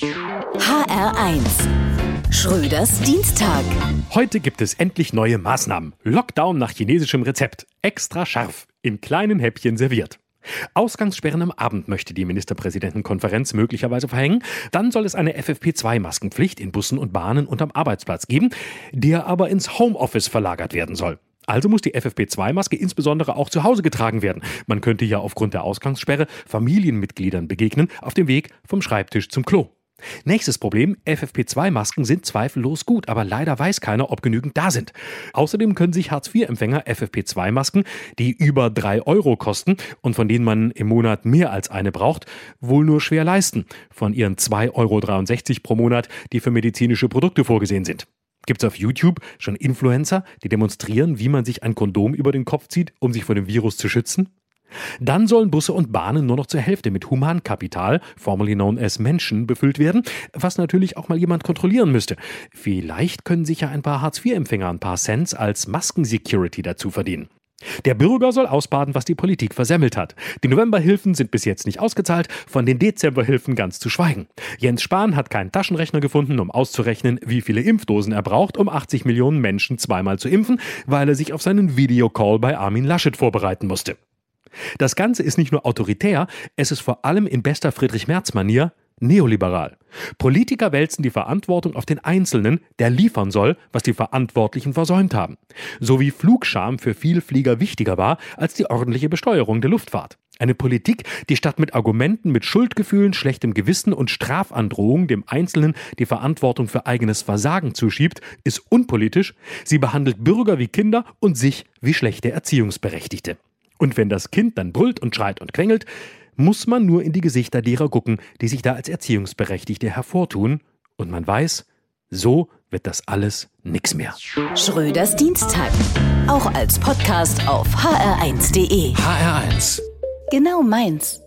HR1 Schröders Dienstag. Heute gibt es endlich neue Maßnahmen. Lockdown nach chinesischem Rezept. Extra scharf. In kleinen Häppchen serviert. Ausgangssperren am Abend möchte die Ministerpräsidentenkonferenz möglicherweise verhängen. Dann soll es eine FFP2-Maskenpflicht in Bussen und Bahnen und am Arbeitsplatz geben, der aber ins Homeoffice verlagert werden soll. Also muss die FFP2-Maske insbesondere auch zu Hause getragen werden. Man könnte ja aufgrund der Ausgangssperre Familienmitgliedern begegnen auf dem Weg vom Schreibtisch zum Klo. Nächstes Problem, FFP2-Masken sind zweifellos gut, aber leider weiß keiner, ob genügend da sind. Außerdem können sich Hartz-IV-Empfänger FFP2-Masken, die über drei Euro kosten und von denen man im Monat mehr als eine braucht, wohl nur schwer leisten, von ihren 2,63 Euro pro Monat, die für medizinische Produkte vorgesehen sind. Gibt es auf YouTube schon Influencer, die demonstrieren, wie man sich ein Kondom über den Kopf zieht, um sich vor dem Virus zu schützen? Dann sollen Busse und Bahnen nur noch zur Hälfte mit Humankapital, formerly known as Menschen, befüllt werden, was natürlich auch mal jemand kontrollieren müsste. Vielleicht können sich ja ein paar Hartz-IV-Empfänger ein paar Cents als Maskensecurity dazu verdienen. Der Bürger soll ausbaden, was die Politik versemmelt hat. Die Novemberhilfen sind bis jetzt nicht ausgezahlt, von den Dezemberhilfen ganz zu schweigen. Jens Spahn hat keinen Taschenrechner gefunden, um auszurechnen, wie viele Impfdosen er braucht, um 80 Millionen Menschen zweimal zu impfen, weil er sich auf seinen Videocall bei Armin Laschet vorbereiten musste. Das Ganze ist nicht nur autoritär, es ist vor allem in bester Friedrich-Merz-Manier neoliberal. Politiker wälzen die Verantwortung auf den Einzelnen, der liefern soll, was die Verantwortlichen versäumt haben. So wie Flugscham für Vielflieger wichtiger war als die ordentliche Besteuerung der Luftfahrt. Eine Politik, die statt mit Argumenten, mit Schuldgefühlen, schlechtem Gewissen und Strafandrohungen dem Einzelnen die Verantwortung für eigenes Versagen zuschiebt, ist unpolitisch. Sie behandelt Bürger wie Kinder und sich wie schlechte Erziehungsberechtigte. Und wenn das Kind dann brüllt und schreit und quengelt, muss man nur in die Gesichter derer gucken, die sich da als Erziehungsberechtigte hervortun, und man weiß, so wird das alles nix mehr. Schröders Dienstag. Auch als Podcast auf hr1.de. HR1. Genau meins.